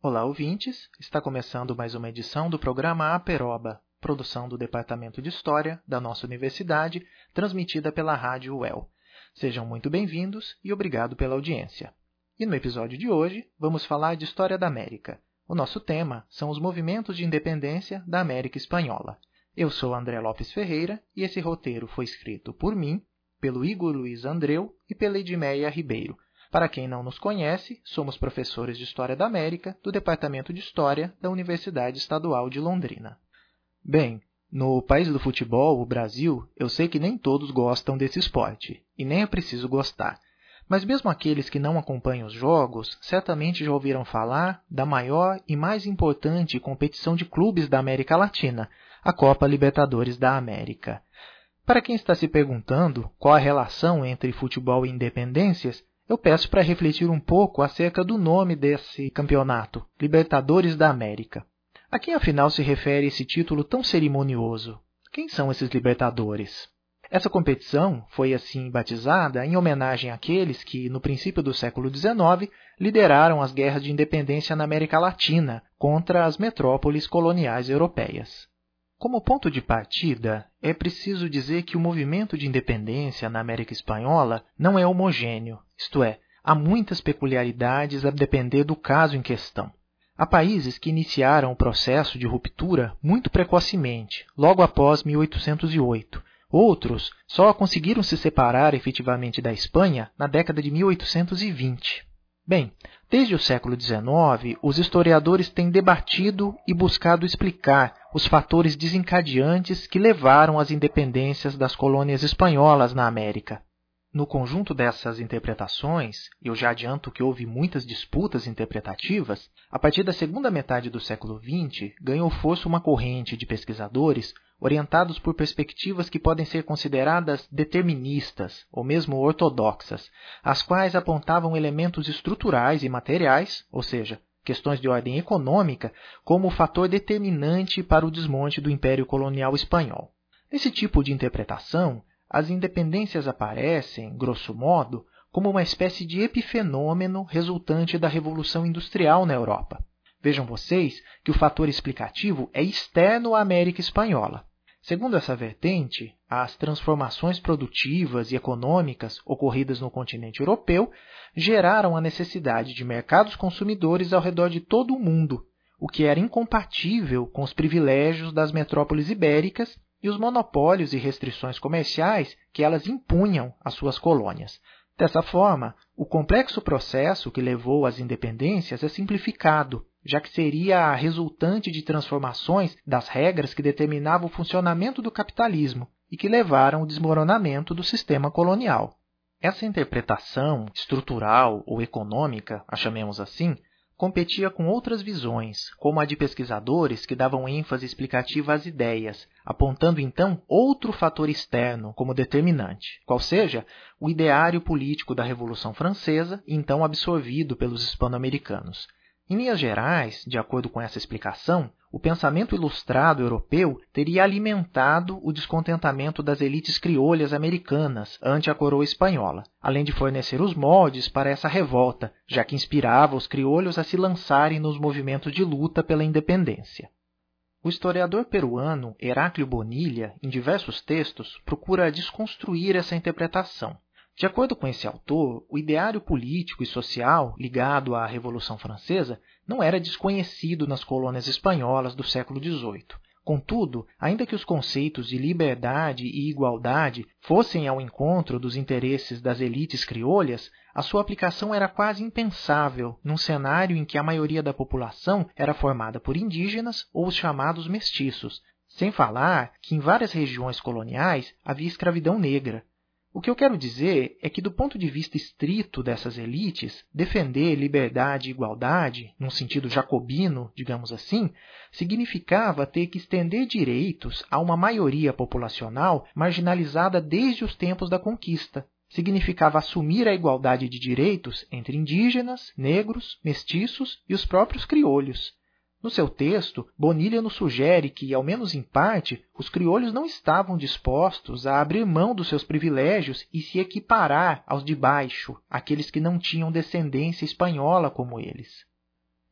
Olá, ouvintes! Está começando mais uma edição do programa Aperoba, produção do Departamento de História da nossa universidade, transmitida pela Rádio UEL. Sejam muito bem-vindos e obrigado pela audiência. E no episódio de hoje, vamos falar de História da América. O nosso tema são os movimentos de independência da América Espanhola. Eu sou André Lopes Ferreira e esse roteiro foi escrito por mim, pelo Igor Luiz Andreu e pela Edmeia Ribeiro. Para quem não nos conhece, somos professores de História da América do Departamento de História da Universidade Estadual de Londrina. Bem, no país do futebol, o Brasil, eu sei que nem todos gostam desse esporte, e nem é preciso gostar. Mas mesmo aqueles que não acompanham os jogos, certamente já ouviram falar da maior e mais importante competição de clubes da América Latina, a Copa Libertadores da América. Para quem está se perguntando qual a relação entre futebol e independências, eu peço para refletir um pouco acerca do nome desse campeonato, Libertadores da América. A quem afinal se refere esse título tão cerimonioso? Quem são esses Libertadores? Essa competição foi assim batizada em homenagem àqueles que, no princípio do século XIX, lideraram as guerras de independência na América Latina contra as metrópoles coloniais europeias. Como ponto de partida, é preciso dizer que o movimento de independência na América Espanhola não é homogêneo, isto é, há muitas peculiaridades a depender do caso em questão. Há países que iniciaram o processo de ruptura muito precocemente, logo após 1808. Outros só conseguiram se separar efetivamente da Espanha na década de 1820. Bem, desde o século XIX, os historiadores têm debatido e buscado explicar os fatores desencadeantes que levaram às independências das colônias espanholas na América. No conjunto dessas interpretações, eu já adianto que houve muitas disputas interpretativas, a partir da segunda metade do século XX ganhou força uma corrente de pesquisadores orientados por perspectivas que podem ser consideradas deterministas ou mesmo ortodoxas, as quais apontavam elementos estruturais e materiais, ou seja, questões de ordem econômica, como o fator determinante para o desmonte do Império Colonial Espanhol. Nesse tipo de interpretação, as independências aparecem, grosso modo, como uma espécie de epifenômeno resultante da Revolução Industrial na Europa. Vejam vocês que o fator explicativo é externo à América Espanhola. Segundo essa vertente, as transformações produtivas e econômicas ocorridas no continente europeu geraram a necessidade de mercados consumidores ao redor de todo o mundo, o que era incompatível com os privilégios das metrópoles ibéricas e os monopólios e restrições comerciais que elas impunham às suas colônias. Dessa forma, o complexo processo que levou às independências é simplificado já que seria a resultante de transformações das regras que determinavam o funcionamento do capitalismo e que levaram ao desmoronamento do sistema colonial. Essa interpretação estrutural ou econômica, a chamemos assim, competia com outras visões, como a de pesquisadores que davam ênfase explicativa às ideias, apontando então outro fator externo como determinante, qual seja o ideário político da Revolução Francesa, então absorvido pelos hispano-americanos. Em linhas gerais, de acordo com essa explicação, o pensamento ilustrado europeu teria alimentado o descontentamento das elites criolhas americanas ante a coroa espanhola, além de fornecer os moldes para essa revolta, já que inspirava os criolhos a se lançarem nos movimentos de luta pela independência. O historiador peruano Heráclio Bonilha, em diversos textos, procura desconstruir essa interpretação. De acordo com esse autor, o ideário político e social ligado à Revolução Francesa não era desconhecido nas colônias espanholas do século XVIII. Contudo, ainda que os conceitos de liberdade e igualdade fossem ao encontro dos interesses das elites criolhas, a sua aplicação era quase impensável num cenário em que a maioria da população era formada por indígenas ou os chamados mestiços, sem falar que em várias regiões coloniais havia escravidão negra. O que eu quero dizer é que, do ponto de vista estrito dessas elites, defender liberdade e igualdade, num sentido jacobino, digamos assim, significava ter que estender direitos a uma maioria populacional marginalizada desde os tempos da conquista. Significava assumir a igualdade de direitos entre indígenas, negros, mestiços e os próprios criolhos. No seu texto, Bonilha nos sugere que, ao menos em parte, os crioulos não estavam dispostos a abrir mão dos seus privilégios e se equiparar aos de baixo, aqueles que não tinham descendência espanhola como eles.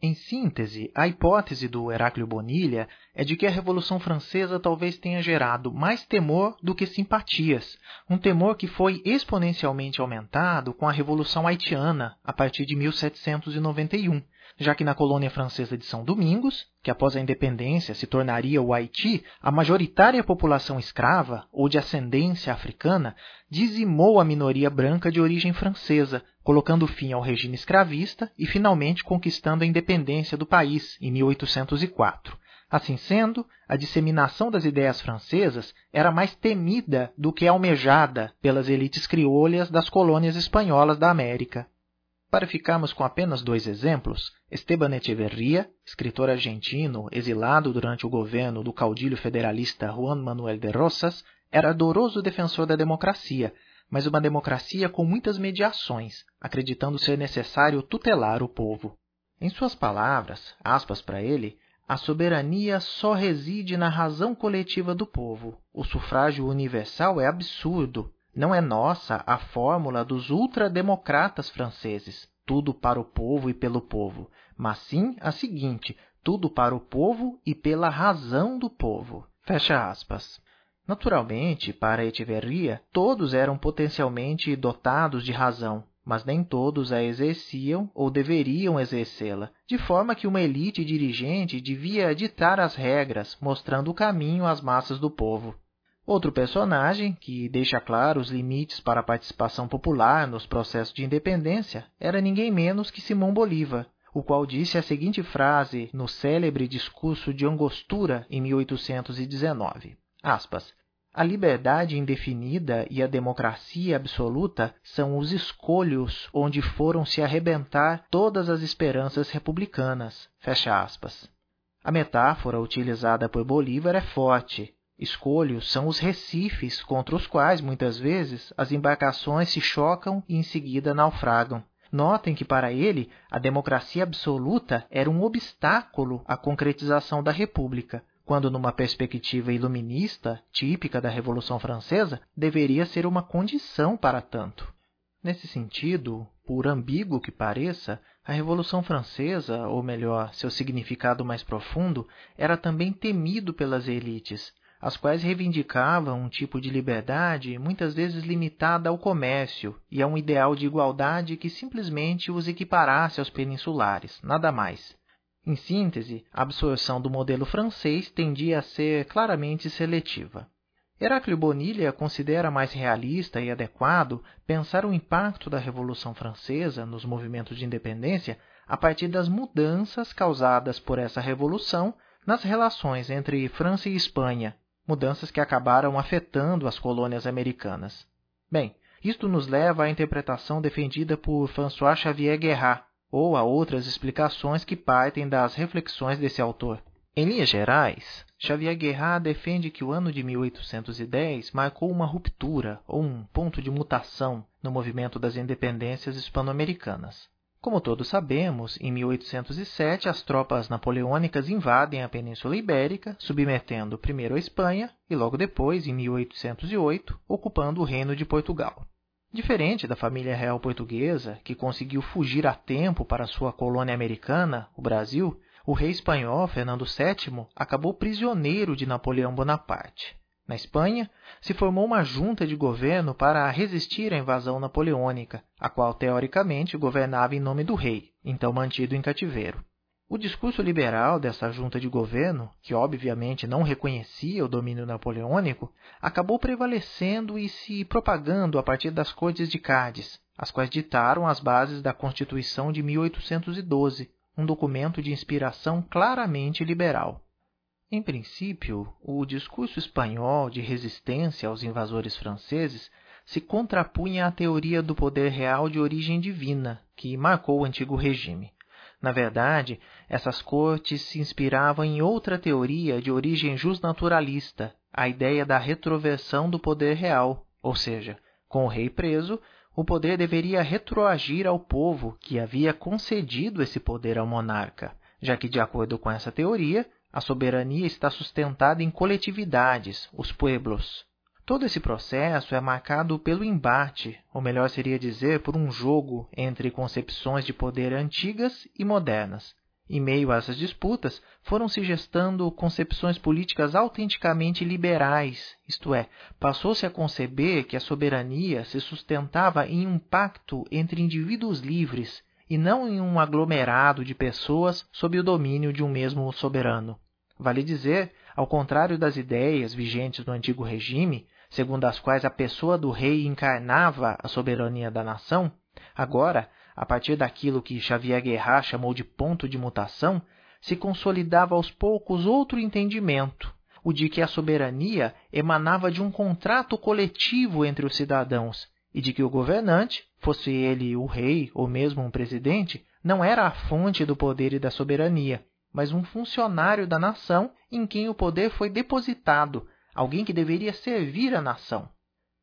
Em síntese, a hipótese do Heráclio Bonilha é de que a Revolução Francesa talvez tenha gerado mais temor do que simpatias, um temor que foi exponencialmente aumentado com a Revolução Haitiana a partir de 1791 já que na colônia francesa de São Domingos, que após a independência se tornaria o Haiti, a majoritária população escrava ou de ascendência africana dizimou a minoria branca de origem francesa, colocando fim ao regime escravista e finalmente conquistando a independência do país em 1804. Assim sendo, a disseminação das ideias francesas era mais temida do que almejada pelas elites crioulas das colônias espanholas da América. Para ficarmos com apenas dois exemplos, Esteban Echeverría, escritor argentino exilado durante o governo do caudilho federalista Juan Manuel de Rosas, era ardoroso defensor da democracia, mas uma democracia com muitas mediações, acreditando ser necessário tutelar o povo. Em suas palavras, aspas para ele, a soberania só reside na razão coletiva do povo. O sufrágio universal é absurdo, não é nossa a fórmula dos ultrademocratas franceses, tudo para o povo e pelo povo, mas sim a seguinte, tudo para o povo e pela razão do povo. Fecha aspas. Naturalmente, para Echeverria, todos eram potencialmente dotados de razão, mas nem todos a exerciam ou deveriam exercê-la, de forma que uma elite dirigente devia ditar as regras, mostrando o caminho às massas do povo. Outro personagem, que deixa claro os limites para a participação popular nos processos de independência, era ninguém menos que Simão Bolívar, o qual disse a seguinte frase no célebre discurso de Angostura em 1819, aspas, a liberdade indefinida e a democracia absoluta são os escolhos onde foram se arrebentar todas as esperanças republicanas. Fecha aspas. A metáfora utilizada por Bolívar é forte, Escolhos são os recifes contra os quais, muitas vezes, as embarcações se chocam e em seguida naufragam. Notem que, para ele, a democracia absoluta era um obstáculo à concretização da República, quando, numa perspectiva iluminista, típica da Revolução Francesa, deveria ser uma condição para tanto. Nesse sentido, por ambíguo que pareça, a Revolução Francesa, ou melhor, seu significado mais profundo, era também temido pelas elites, as quais reivindicavam um tipo de liberdade muitas vezes limitada ao comércio e a um ideal de igualdade que simplesmente os equiparasse aos peninsulares, nada mais. Em síntese, a absorção do modelo francês tendia a ser claramente seletiva. Heráclio Bonilha considera mais realista e adequado pensar o impacto da Revolução Francesa nos movimentos de independência a partir das mudanças causadas por essa revolução nas relações entre França e Espanha, mudanças que acabaram afetando as colônias americanas. Bem, isto nos leva à interpretação defendida por François Xavier Guerrat, ou a outras explicações que partem das reflexões desse autor. Em linhas gerais, Xavier Guerrat defende que o ano de 1810 marcou uma ruptura ou um ponto de mutação no movimento das independências hispano-americanas. Como todos sabemos, em 1807 as tropas napoleônicas invadem a Península Ibérica, submetendo primeiro a Espanha e logo depois, em 1808, ocupando o Reino de Portugal. Diferente da família real portuguesa, que conseguiu fugir a tempo para sua colônia americana, o Brasil, o rei espanhol Fernando VII acabou prisioneiro de Napoleão Bonaparte. Na Espanha, se formou uma junta de governo para resistir à invasão napoleônica, a qual teoricamente governava em nome do rei, então mantido em cativeiro. O discurso liberal dessa junta de governo, que obviamente não reconhecia o domínio napoleônico, acabou prevalecendo e se propagando a partir das Cortes de Cádiz, as quais ditaram as bases da Constituição de 1812, um documento de inspiração claramente liberal. Em princípio, o discurso espanhol de resistência aos invasores franceses se contrapunha à teoria do poder real de origem divina, que marcou o antigo regime. Na verdade, essas cortes se inspiravam em outra teoria de origem justnaturalista, a ideia da retroversão do poder real, ou seja, com o rei preso, o poder deveria retroagir ao povo que havia concedido esse poder ao monarca, já que, de acordo com essa teoria, a soberania está sustentada em coletividades, os pueblos. Todo esse processo é marcado pelo embate, ou melhor seria dizer, por um jogo entre concepções de poder antigas e modernas. Em meio a essas disputas, foram se gestando concepções políticas autenticamente liberais, isto é, passou-se a conceber que a soberania se sustentava em um pacto entre indivíduos livres e não em um aglomerado de pessoas sob o domínio de um mesmo soberano. Vale dizer, ao contrário das ideias vigentes no antigo regime, segundo as quais a pessoa do rei encarnava a soberania da nação, agora, a partir daquilo que Xavier Guerra chamou de ponto de mutação, se consolidava aos poucos outro entendimento, o de que a soberania emanava de um contrato coletivo entre os cidadãos e de que o governante, fosse ele o rei ou mesmo um presidente, não era a fonte do poder e da soberania, mas um funcionário da nação em quem o poder foi depositado alguém que deveria servir a nação.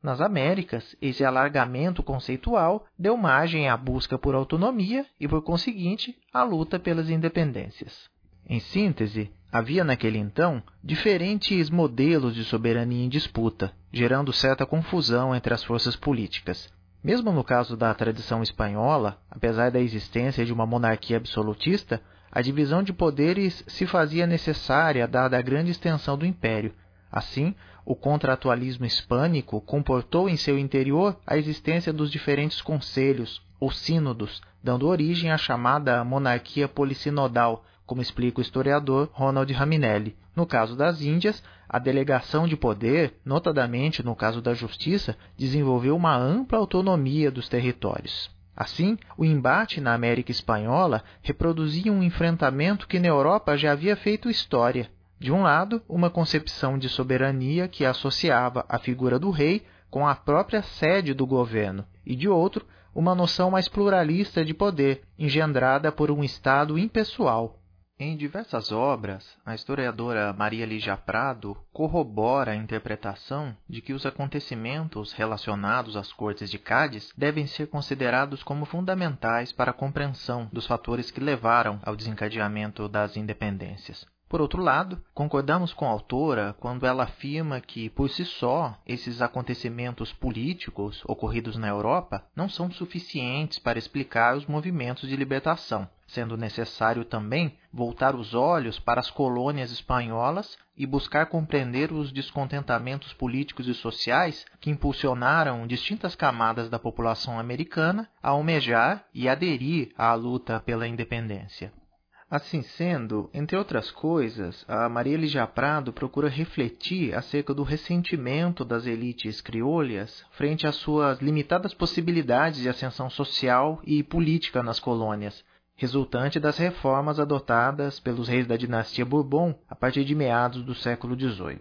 Nas Américas, esse alargamento conceitual deu margem à busca por autonomia e, por conseguinte, à luta pelas independências. Em síntese, havia naquele então diferentes modelos de soberania em disputa, gerando certa confusão entre as forças políticas. Mesmo no caso da tradição espanhola, apesar da existência de uma monarquia absolutista, a divisão de poderes se fazia necessária dada a grande extensão do império, Assim, o contratualismo hispânico comportou em seu interior a existência dos diferentes conselhos, ou sínodos, dando origem à chamada monarquia polissinodal, como explica o historiador Ronald Raminelli. No caso das Índias, a delegação de poder, notadamente no caso da justiça, desenvolveu uma ampla autonomia dos territórios. Assim, o embate na América Espanhola reproduzia um enfrentamento que na Europa já havia feito história. De um lado, uma concepção de soberania que associava a figura do rei com a própria sede do governo, e de outro, uma noção mais pluralista de poder, engendrada por um Estado impessoal. Em diversas obras, a historiadora Maria Lígia Prado corrobora a interpretação de que os acontecimentos relacionados às cortes de Cádiz devem ser considerados como fundamentais para a compreensão dos fatores que levaram ao desencadeamento das independências. Por outro lado, concordamos com a autora quando ela afirma que, por si só, esses acontecimentos políticos ocorridos na Europa não são suficientes para explicar os movimentos de libertação, sendo necessário também voltar os olhos para as colônias espanholas e buscar compreender os descontentamentos políticos e sociais que impulsionaram distintas camadas da população americana a almejar e aderir à luta pela independência. Assim sendo, entre outras coisas, a Maria Lígia Prado procura refletir acerca do ressentimento das elites criolhas frente às suas limitadas possibilidades de ascensão social e política nas colônias, resultante das reformas adotadas pelos reis da dinastia Bourbon a partir de meados do século XVIII.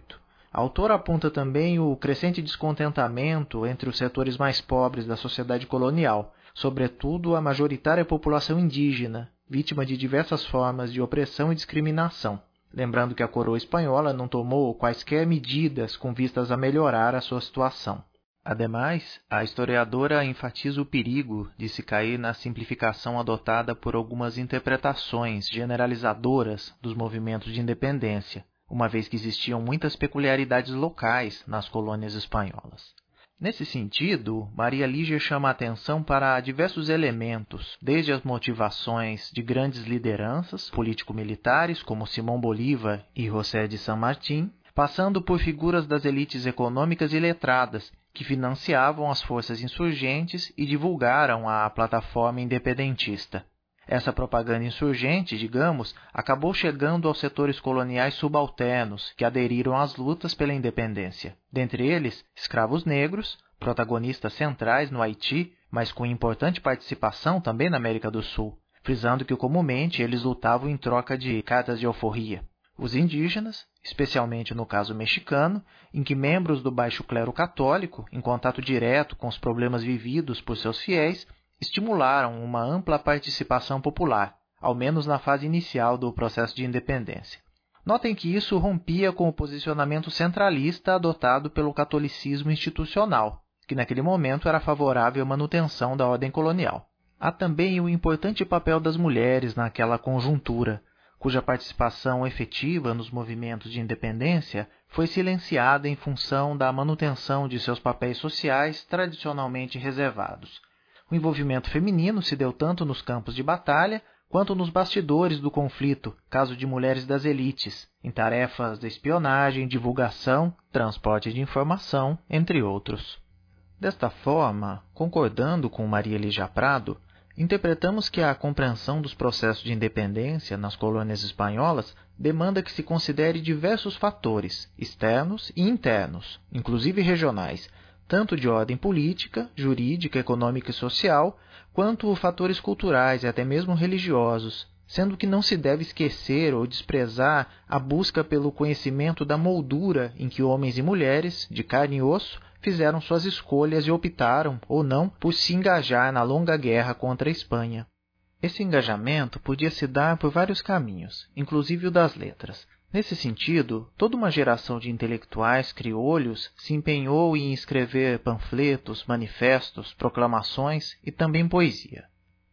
A autora aponta também o crescente descontentamento entre os setores mais pobres da sociedade colonial, sobretudo a majoritária população indígena, vítima de diversas formas de opressão e discriminação. Lembrando que a coroa espanhola não tomou quaisquer medidas com vistas a melhorar a sua situação. Ademais, a historiadora enfatiza o perigo de se cair na simplificação adotada por algumas interpretações generalizadoras dos movimentos de independência, uma vez que existiam muitas peculiaridades locais nas colônias espanholas. Nesse sentido, Maria Lígia chama a atenção para diversos elementos, desde as motivações de grandes lideranças político-militares, como Simão Bolívar e José de San Martín, passando por figuras das elites econômicas e letradas, que financiavam as forças insurgentes e divulgaram a plataforma independentista. Essa propaganda insurgente, digamos, acabou chegando aos setores coloniais subalternos que aderiram às lutas pela independência. Dentre eles, escravos negros, protagonistas centrais no Haiti, mas com importante participação também na América do Sul, frisando que comumente eles lutavam em troca de cartas de alforria. Os indígenas, especialmente no caso mexicano, em que membros do baixo clero católico, em contato direto com os problemas vividos por seus fiéis, estimularam uma ampla participação popular, ao menos na fase inicial do processo de independência. Notem que isso rompia com o posicionamento centralista adotado pelo catolicismo institucional, que naquele momento era favorável à manutenção da ordem colonial. Há também o importante papel das mulheres naquela conjuntura, cuja participação efetiva nos movimentos de independência foi silenciada em função da manutenção de seus papéis sociais tradicionalmente reservados. O envolvimento feminino se deu tanto nos campos de batalha quanto nos bastidores do conflito, caso de mulheres das elites, em tarefas de espionagem, divulgação, transporte de informação, entre outros. Desta forma, concordando com Maria Lígia Prado, interpretamos que a compreensão dos processos de independência nas colônias espanholas demanda que se considere diversos fatores, externos e internos, inclusive regionais, tanto de ordem política, jurídica, econômica e social, quanto fatores culturais e até mesmo religiosos, sendo que não se deve esquecer ou desprezar a busca pelo conhecimento da moldura em que homens e mulheres, de carne e osso, fizeram suas escolhas e optaram, ou não, por se engajar na longa guerra contra a Espanha. Esse engajamento podia se dar por vários caminhos, inclusive o das letras, Nesse sentido, toda uma geração de intelectuais criolhos se empenhou em escrever panfletos, manifestos, proclamações e também poesia.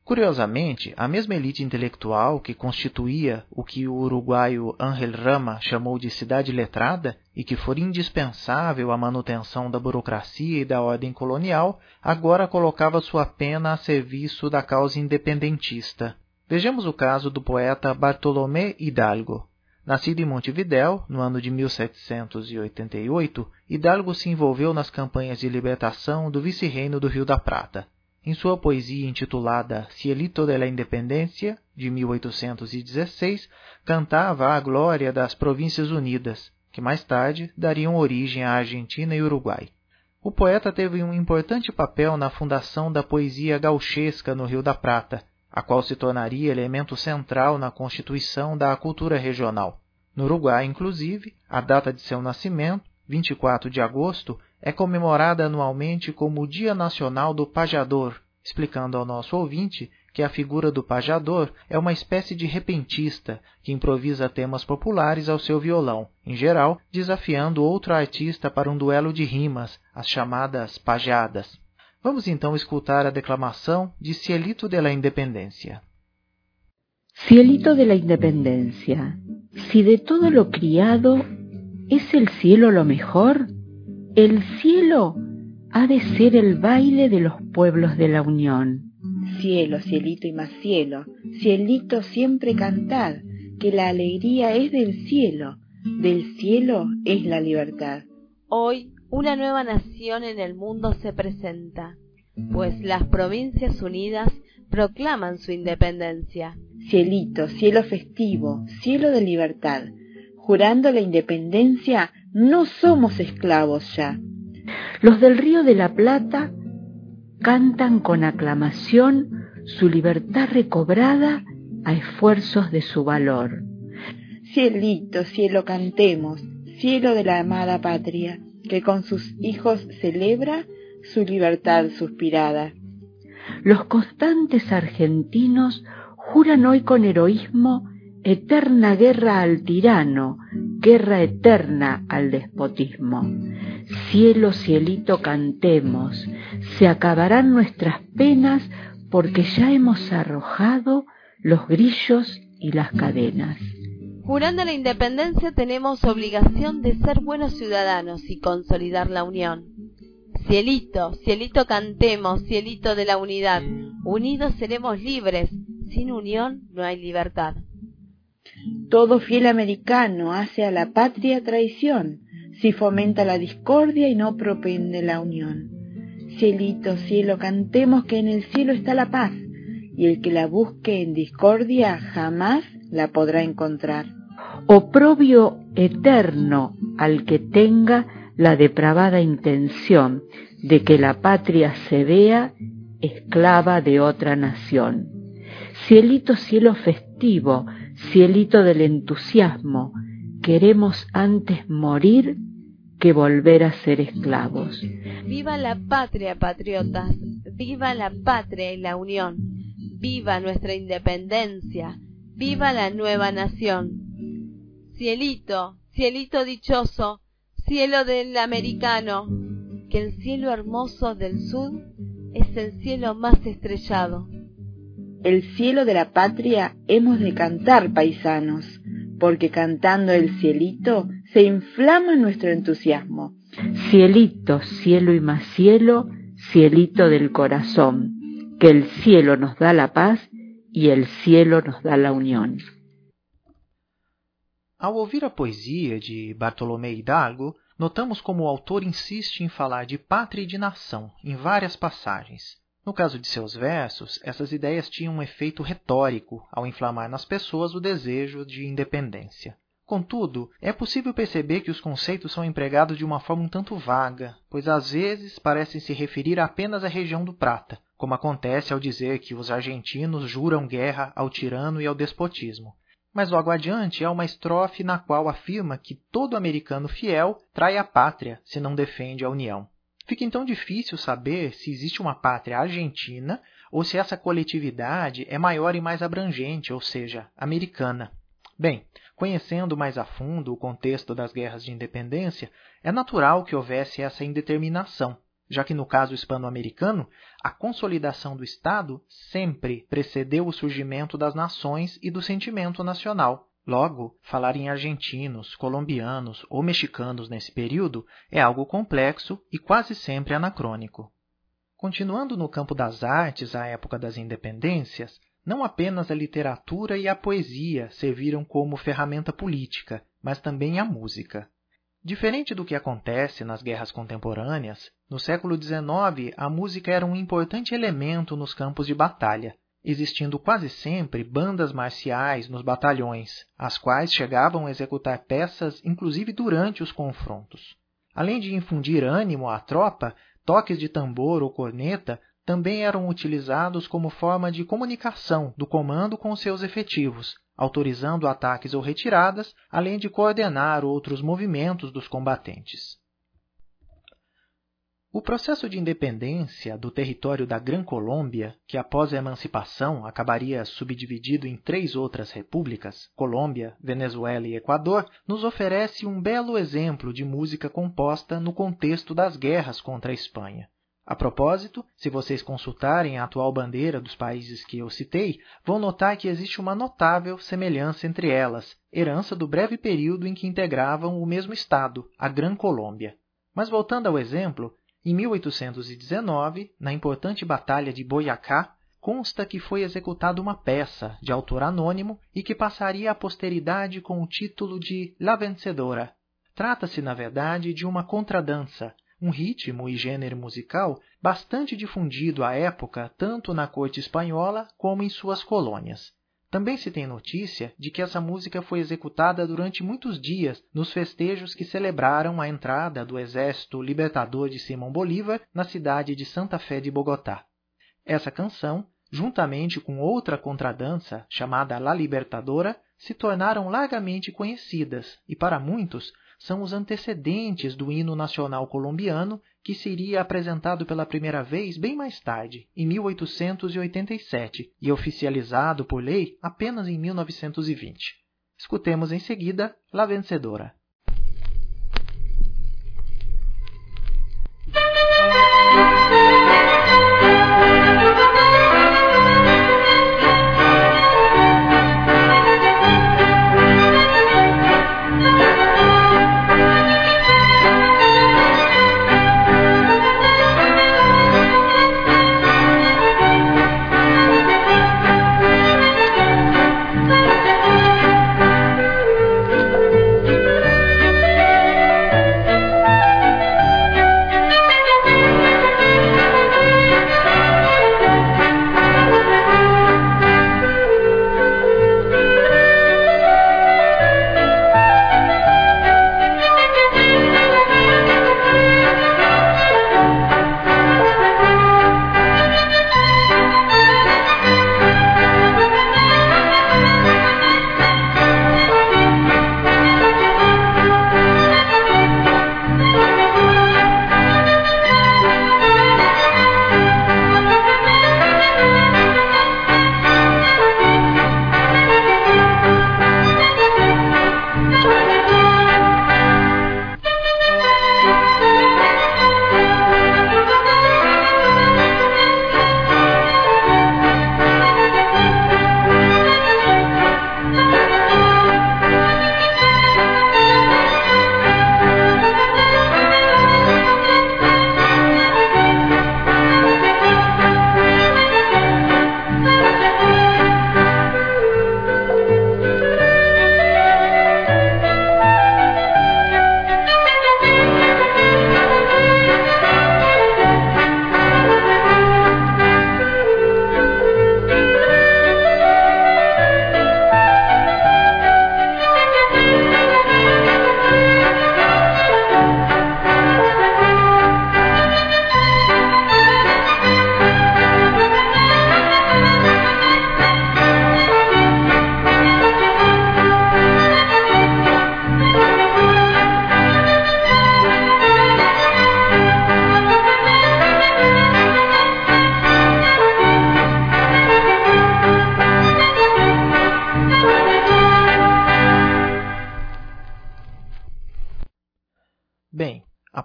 Curiosamente, a mesma elite intelectual que constituía o que o uruguaio Ángel Rama chamou de cidade letrada e que for indispensável à manutenção da burocracia e da ordem colonial, agora colocava sua pena a serviço da causa independentista. Vejamos o caso do poeta Bartolomé Hidalgo, Nascido em Montevidéu, no ano de 1788, Hidalgo se envolveu nas campanhas de libertação do vice-reino do Rio da Prata. Em sua poesia intitulada Cielito de la Independencia, de 1816, cantava a glória das Províncias Unidas, que mais tarde dariam origem à Argentina e Uruguai. O poeta teve um importante papel na fundação da poesia gauchesca no Rio da Prata, a qual se tornaria elemento central na constituição da cultura regional. No Uruguai, inclusive, a data de seu nascimento, 24 de agosto, é comemorada anualmente como o Dia Nacional do Pajador, explicando ao nosso ouvinte que a figura do pajador é uma espécie de repentista que improvisa temas populares ao seu violão, em geral desafiando outro artista para um duelo de rimas, as chamadas pajadas. Vamos então escutar a declamação de Cielito de la Independencia. Cielito de la Independencia, si de todo lo criado es el cielo lo mejor, el cielo ha de ser el baile de los pueblos de la Unión. Cielo, cielito y más cielo, cielito siempre cantad, que la alegría es del cielo, del cielo es la libertad. Hoy una nueva nación en el mundo se presenta, pues las Provincias Unidas proclaman su independencia. Cielito, cielo festivo, cielo de libertad, jurando la independencia, no somos esclavos ya. Los del Río de la Plata cantan con aclamación su libertad recobrada a esfuerzos de su valor. Cielito, cielo cantemos, cielo de la amada patria, que con sus hijos celebra su libertad suspirada. Los constantes argentinos juran hoy con heroísmo eterna guerra al tirano, guerra eterna al despotismo. Cielo, cielito, cantemos, se acabarán nuestras penas porque ya hemos arrojado los grillos y las cadenas. Jurando la independencia tenemos obligación de ser buenos ciudadanos y consolidar la unión. Cielito, cielito cantemos, cielito de la unidad. Unidos seremos libres, sin unión no hay libertad. Todo fiel americano hace a la patria traición, si fomenta la discordia y no propende la unión. Cielito, cielo, cantemos que en el cielo está la paz, y el que la busque en discordia jamás la podrá encontrar oprobio eterno al que tenga la depravada intención de que la patria se vea esclava de otra nación. Cielito, cielo festivo, cielito del entusiasmo, queremos antes morir que volver a ser esclavos. Viva la patria, patriotas, viva la patria y la unión, viva nuestra independencia, viva la nueva nación. Cielito, cielito dichoso, cielo del americano, que el cielo hermoso del sur es el cielo más estrellado. El cielo de la patria hemos de cantar, paisanos, porque cantando el cielito se inflama nuestro entusiasmo. Cielito, cielo y más cielo, cielito del corazón, que el cielo nos da la paz y el cielo nos da la unión. Ao ouvir a poesia de Bartolomé Hidalgo, notamos como o autor insiste em falar de pátria e de nação em várias passagens. No caso de seus versos, essas ideias tinham um efeito retórico ao inflamar nas pessoas o desejo de independência. Contudo, é possível perceber que os conceitos são empregados de uma forma um tanto vaga, pois às vezes parecem se referir apenas à região do Prata, como acontece ao dizer que os argentinos juram guerra ao tirano e ao despotismo. Mas logo adiante há uma estrofe na qual afirma que todo americano fiel trai a pátria se não defende a União. Fica então difícil saber se existe uma pátria argentina ou se essa coletividade é maior e mais abrangente, ou seja, americana. Bem, conhecendo mais a fundo o contexto das guerras de independência, é natural que houvesse essa indeterminação, já que no caso hispano-americano, a consolidação do Estado sempre precedeu o surgimento das nações e do sentimento nacional. Logo, falar em argentinos, colombianos ou mexicanos nesse período é algo complexo e quase sempre anacrônico. Continuando no campo das artes à época das independências, não apenas a literatura e a poesia serviram como ferramenta política, mas também a música. Diferente do que acontece nas guerras contemporâneas, no século XIX a música era um importante elemento nos campos de batalha, existindo quase sempre bandas marciais nos batalhões, as quais chegavam a executar peças inclusive durante os confrontos. Além de infundir ânimo à tropa, toques de tambor ou corneta também eram utilizados como forma de comunicação do comando com seus efetivos, autorizando ataques ou retiradas, além de coordenar outros movimentos dos combatentes. O processo de independência do território da Gran Colômbia, que após a emancipação acabaria subdividido em três outras repúblicas, Colômbia, Venezuela e Equador, nos oferece um belo exemplo de música composta no contexto das guerras contra a Espanha. A propósito, se vocês consultarem a atual bandeira dos países que eu citei, vão notar que existe uma notável semelhança entre elas, herança do breve período em que integravam o mesmo Estado, a Gran Colômbia. Mas voltando ao exemplo, em 1819, na importante Batalha de Boyacá, consta que foi executada uma peça de autor anônimo e que passaria à posteridade com o título de La Vencedora. Trata-se, na verdade, de uma contradança, um ritmo e gênero musical bastante difundido à época tanto na corte espanhola como em suas colônias. Também se tem notícia de que essa música foi executada durante muitos dias nos festejos que celebraram a entrada do exército libertador de Simão Bolívar na cidade de Santa Fé de Bogotá. Essa canção, juntamente com outra contradança chamada La Libertadora, se tornaram largamente conhecidas e, para muitos, são os antecedentes do hino nacional colombiano, que seria apresentado pela primeira vez bem mais tarde, em 1887, e oficializado por lei apenas em 1920. Escutemos em seguida La Vencedora.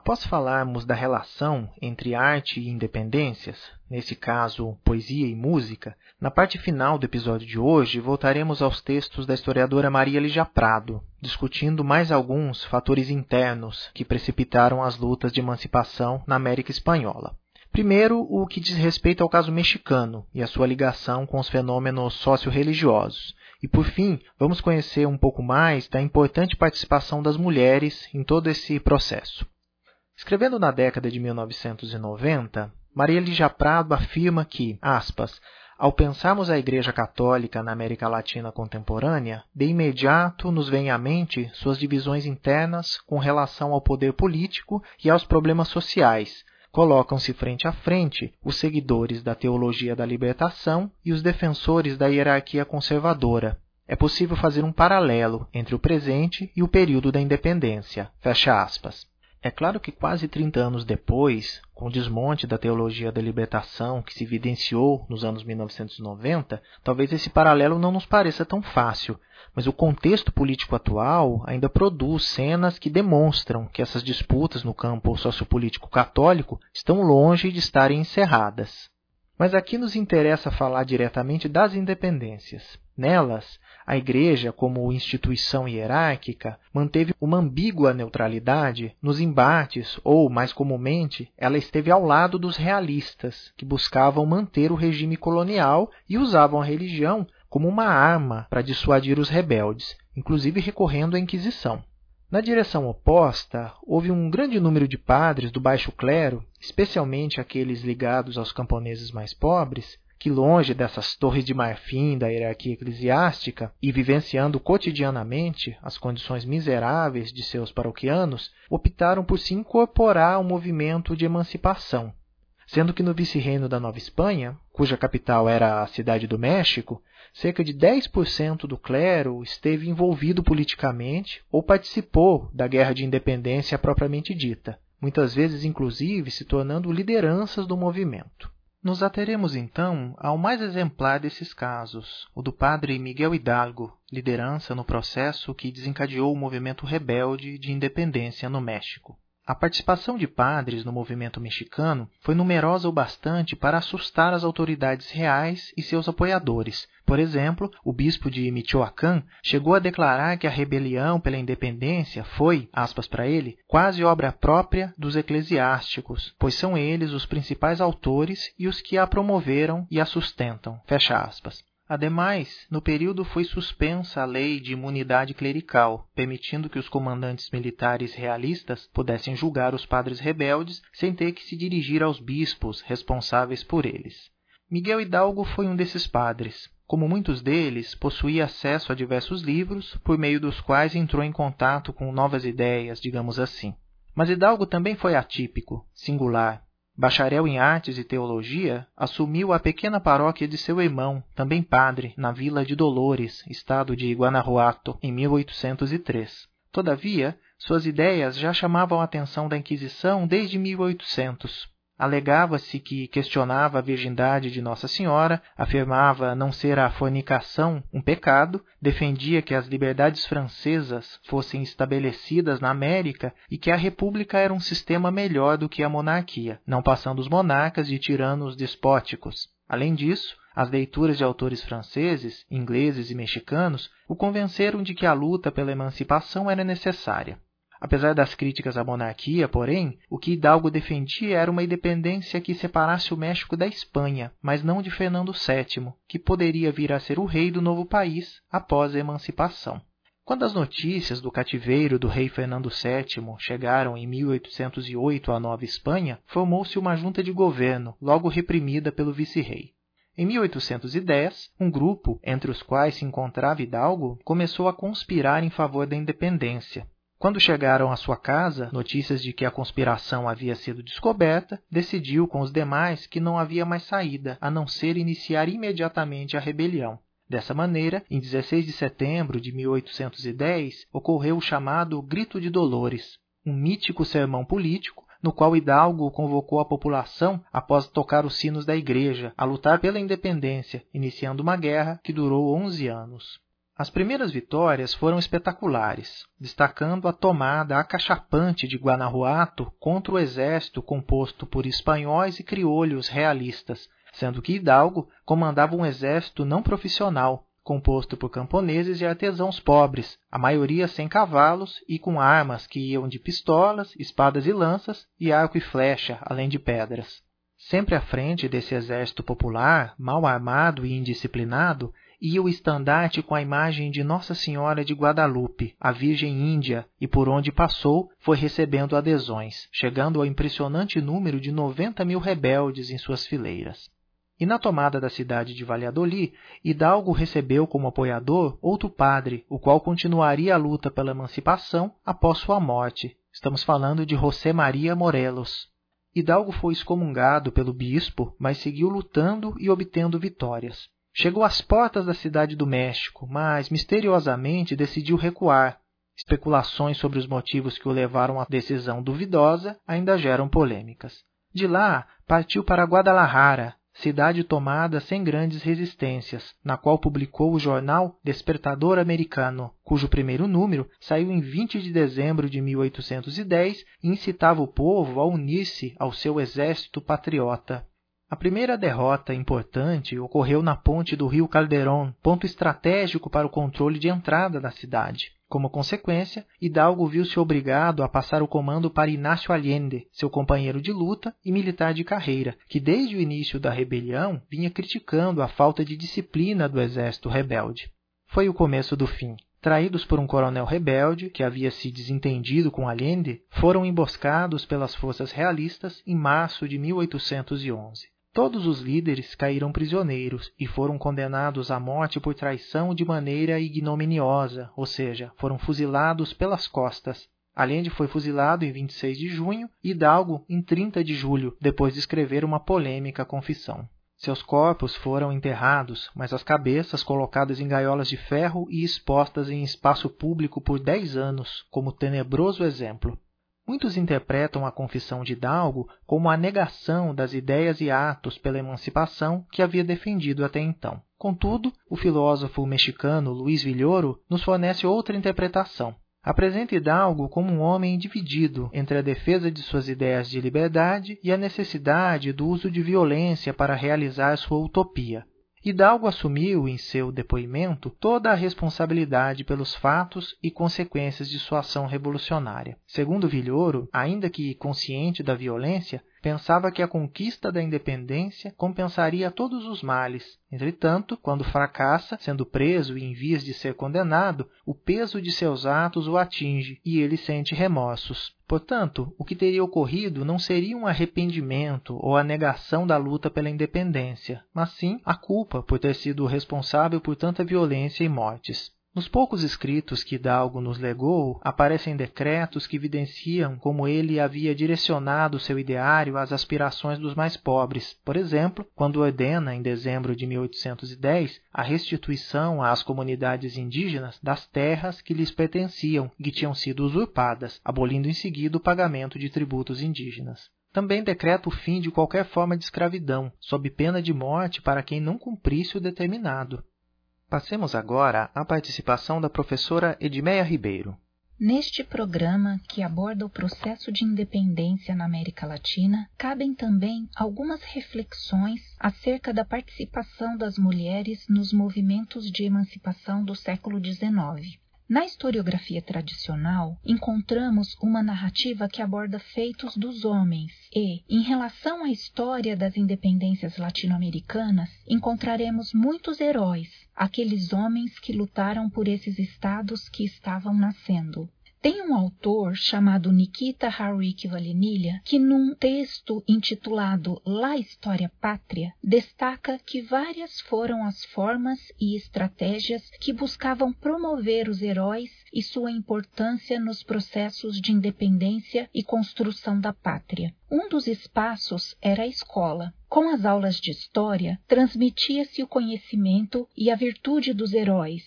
Após falarmos da relação entre arte e independências, nesse caso poesia e música, na parte final do episódio de hoje voltaremos aos textos da historiadora Maria Lígia Prado, discutindo mais alguns fatores internos que precipitaram as lutas de emancipação na América Espanhola. Primeiro, o que diz respeito ao caso mexicano e a sua ligação com os fenômenos socio-religiosos. E, por fim, vamos conhecer um pouco mais da importante participação das mulheres em todo esse processo. Escrevendo na década de 1990, Maria Prado afirma que, aspas, ao pensarmos a Igreja Católica na América Latina contemporânea, de imediato nos vem à mente suas divisões internas com relação ao poder político e aos problemas sociais, colocam-se frente a frente os seguidores da teologia da libertação e os defensores da hierarquia conservadora. É possível fazer um paralelo entre o presente e o período da independência. Fecha aspas. É claro que quase 30 anos depois, com o desmonte da teologia da libertação que se evidenciou nos anos 1990, talvez esse paralelo não nos pareça tão fácil, mas o contexto político atual ainda produz cenas que demonstram que essas disputas no campo sociopolítico católico estão longe de estarem encerradas. Mas aqui nos interessa falar diretamente das independências. Nelas, a Igreja, como instituição hierárquica, manteve uma ambígua neutralidade nos embates, ou, mais comumente, ela esteve ao lado dos realistas, que buscavam manter o regime colonial e usavam a religião como uma arma para dissuadir os rebeldes, inclusive recorrendo à Inquisição. Na direção oposta, houve um grande número de padres do baixo clero, especialmente aqueles ligados aos camponeses mais pobres, que, longe dessas torres de marfim da hierarquia eclesiástica e vivenciando cotidianamente as condições miseráveis de seus paroquianos, optaram por se incorporar ao movimento de emancipação. Sendo que no vice-reino da Nova Espanha, cuja capital era a Cidade do México, cerca de 10% do clero esteve envolvido politicamente ou participou da guerra de independência propriamente dita, muitas vezes, inclusive, se tornando lideranças do movimento. Nos ateremos então ao mais exemplar desses casos, o do padre Miguel Hidalgo, liderança no processo que desencadeou o movimento rebelde de independência no México. A participação de padres no movimento mexicano foi numerosa o bastante para assustar as autoridades reais e seus apoiadores. Por exemplo, o bispo de Michoacán chegou a declarar que a rebelião pela independência foi, aspas para ele, quase obra própria dos eclesiásticos, pois são eles os principais autores e os que a promoveram e a sustentam. Fecha aspas. Ademais, no período foi suspensa a lei de imunidade clerical, permitindo que os comandantes militares realistas pudessem julgar os padres rebeldes sem ter que se dirigir aos bispos responsáveis por eles. Miguel Hidalgo foi um desses padres. Como muitos deles, possuía acesso a diversos livros, por meio dos quais entrou em contato com novas ideias, digamos assim. Mas Hidalgo também foi atípico, singular, Bacharel em Artes e Teologia, assumiu a pequena paróquia de seu irmão, também padre, na vila de Dolores, estado de Guanajuato, em 1803. Todavia, suas ideias já chamavam a atenção da Inquisição desde 1800. Alegava-se que questionava a virgindade de Nossa Senhora, afirmava não ser a fornicação um pecado, defendia que as liberdades francesas fossem estabelecidas na América e que a república era um sistema melhor do que a monarquia, não passando os monarcas de tiranos despóticos. Além disso, as leituras de autores franceses, ingleses e mexicanos o convenceram de que a luta pela emancipação era necessária. Apesar das críticas à monarquia, porém, o que Hidalgo defendia era uma independência que separasse o México da Espanha, mas não de Fernando VII, que poderia vir a ser o rei do novo país após a emancipação. Quando as notícias do cativeiro do rei Fernando VII chegaram em 1808 à Nova Espanha, formou-se uma junta de governo, logo reprimida pelo vice-rei. Em 1810, um grupo, entre os quais se encontrava Hidalgo, começou a conspirar em favor da independência, quando chegaram à sua casa notícias de que a conspiração havia sido descoberta, decidiu com os demais que não havia mais saída a não ser iniciar imediatamente a rebelião. Dessa maneira, em 16 de setembro de 1810, ocorreu o chamado Grito de Dolores, um mítico sermão político no qual Hidalgo convocou a população após tocar os sinos da igreja a lutar pela independência, iniciando uma guerra que durou 11 anos. As primeiras vitórias foram espetaculares, destacando a tomada acachapante de Guanajuato contra o exército composto por espanhóis e criolhos realistas, sendo que Hidalgo comandava um exército não profissional, composto por camponeses e artesãos pobres, a maioria sem cavalos e com armas que iam de pistolas, espadas e lanças e arco e flecha, além de pedras. Sempre à frente desse exército popular, mal armado e indisciplinado, ia o estandarte com a imagem de Nossa Senhora de Guadalupe, a Virgem Índia, e por onde passou foi recebendo adesões, chegando ao impressionante número de 90 mil rebeldes em suas fileiras. E na tomada da cidade de Valladolid, Hidalgo recebeu como apoiador outro padre, o qual continuaria a luta pela emancipação após sua morte. Estamos falando de José Maria Morelos. Hidalgo foi excomungado pelo bispo, mas seguiu lutando e obtendo vitórias. Chegou às portas da cidade do México, mas misteriosamente decidiu recuar. Especulações sobre os motivos que o levaram à decisão duvidosa ainda geram polêmicas. De lá, partiu para Guadalajara, cidade tomada sem grandes resistências, na qual publicou o jornal Despertador Americano, cujo primeiro número saiu em 20 de dezembro de 1810 e incitava o povo a unir-se ao seu exército patriota. A primeira derrota importante ocorreu na ponte do rio Calderón, ponto estratégico para o controle de entrada da cidade. Como consequência, Hidalgo viu-se obrigado a passar o comando para Inácio Allende, seu companheiro de luta e militar de carreira, que desde o início da rebelião vinha criticando a falta de disciplina do exército rebelde. Foi o começo do fim. Traídos por um coronel rebelde que havia se desentendido com Allende, foram emboscados pelas forças realistas em março de 1811. Todos os líderes caíram prisioneiros e foram condenados à morte por traição de maneira ignominiosa, ou seja, foram fuzilados pelas costas. Allende foi fuzilado em 26 de junho e Hidalgo em 30 de julho, depois de escrever uma polêmica confissão. Seus corpos foram enterrados, mas as cabeças colocadas em gaiolas de ferro e expostas em espaço público por dez anos, como tenebroso exemplo. Muitos interpretam a confissão de Hidalgo como a negação das ideias e atos pela emancipação que havia defendido até então. Contudo, o filósofo mexicano Luiz Villoro nos fornece outra interpretação. Apresenta Hidalgo como um homem dividido entre a defesa de suas ideias de liberdade e a necessidade do uso de violência para realizar sua utopia. Hidalgo assumiu em seu depoimento toda a responsabilidade pelos fatos e consequências de sua ação revolucionária. Segundo Vilhoro, ainda que consciente da violência, pensava que a conquista da independência compensaria todos os males. Entretanto, quando fracassa, sendo preso e em vias de ser condenado, o peso de seus atos o atinge e ele sente remorsos. Portanto, o que teria ocorrido não seria um arrependimento ou a negação da luta pela independência, mas sim a culpa por ter sido responsável por tanta violência e mortes. Nos poucos escritos que Hidalgo nos legou, aparecem decretos que evidenciam como ele havia direcionado seu ideário às aspirações dos mais pobres. Por exemplo, quando ordena, em dezembro de 1810, a restituição às comunidades indígenas das terras que lhes pertenciam e que tinham sido usurpadas, abolindo em seguida o pagamento de tributos indígenas. Também decreta o fim de qualquer forma de escravidão, sob pena de morte para quem não cumprisse o determinado. Passemos agora à participação da professora Edmeia Ribeiro. Neste programa, que aborda o processo de independência na América Latina, cabem também algumas reflexões acerca da participação das mulheres nos movimentos de emancipação do século XIX. Na historiografia tradicional, encontramos uma narrativa que aborda feitos dos homens e, em relação à história das independências latino-americanas, encontraremos muitos heróis, aqueles homens que lutaram por esses estados que estavam nascendo. Tem um autor chamado Nikita Harik Valenilha que, num texto intitulado La História Pátria, destaca que várias foram as formas e estratégias que buscavam promover os heróis e sua importância nos processos de independência e construção da pátria. Um dos espaços era a escola. Com as aulas de história, transmitia-se o conhecimento e a virtude dos heróis,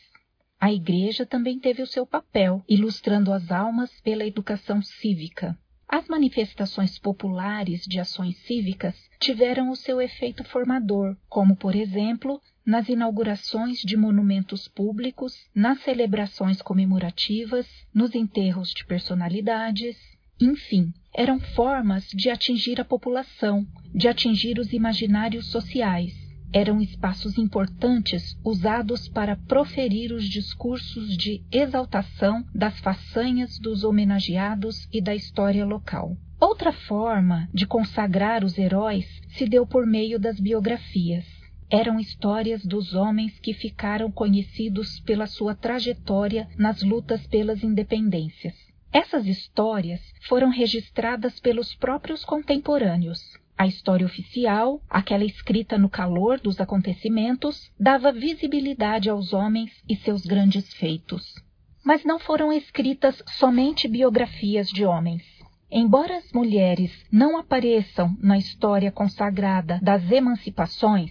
a Igreja também teve o seu papel, ilustrando as almas pela educação cívica. as manifestações populares de ações cívicas tiveram o seu efeito formador, como, por exemplo, nas inaugurações de monumentos públicos, nas celebrações comemorativas, nos enterros de personalidades, enfim, eram formas de atingir a população, de atingir os imaginários sociais. Eram espaços importantes usados para proferir os discursos de exaltação das façanhas dos homenageados e da história local. Outra forma de consagrar os heróis se deu por meio das biografias eram histórias dos homens que ficaram conhecidos pela sua trajetória nas lutas pelas independências. Essas histórias foram registradas pelos próprios contemporâneos. A história oficial, aquela escrita no calor dos acontecimentos, dava visibilidade aos homens e seus grandes feitos. Mas não foram escritas somente biografias de homens. Embora as mulheres não apareçam na história consagrada das emancipações,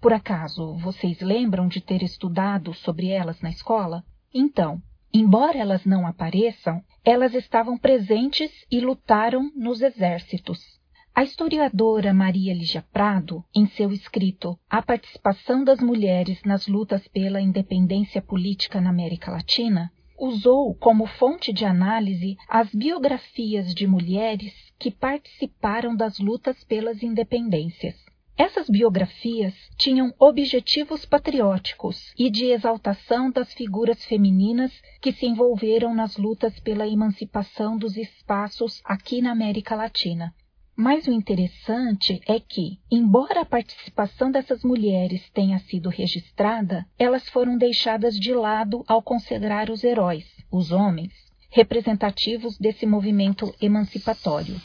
por acaso, vocês lembram de ter estudado sobre elas na escola? Então, embora elas não apareçam, elas estavam presentes e lutaram nos exércitos. A historiadora Maria Lígia Prado, em seu escrito A Participação das Mulheres nas Lutas pela Independência Política na América Latina, usou como fonte de análise as biografias de mulheres que participaram das lutas pelas independências. Essas biografias tinham objetivos patrióticos e de exaltação das figuras femininas que se envolveram nas lutas pela emancipação dos espaços aqui na América Latina. Mas o interessante é que, embora a participação dessas mulheres tenha sido registrada, elas foram deixadas de lado ao consagrar os heróis, os homens, representativos desse movimento emancipatório.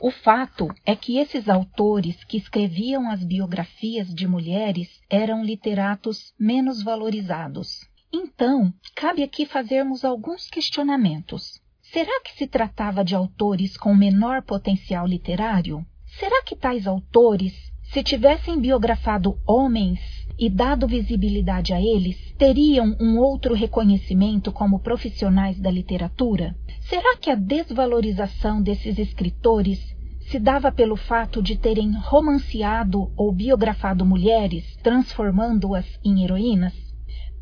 O fato é que esses autores que escreviam as biografias de mulheres eram literatos menos valorizados. Então, cabe aqui fazermos alguns questionamentos. Será que se tratava de autores com menor potencial literário? Será que tais autores, se tivessem biografado homens e dado visibilidade a eles, teriam um outro reconhecimento como profissionais da literatura? Será que a desvalorização desses escritores se dava pelo fato de terem romanceado ou biografado mulheres, transformando-as em heroínas?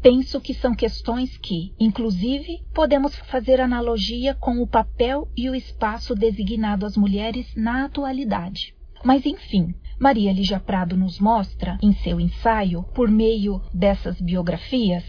Penso que são questões que, inclusive, podemos fazer analogia com o papel e o espaço designado às mulheres na atualidade. Mas, enfim, Maria Lígia Prado nos mostra, em seu ensaio, por meio dessas biografias,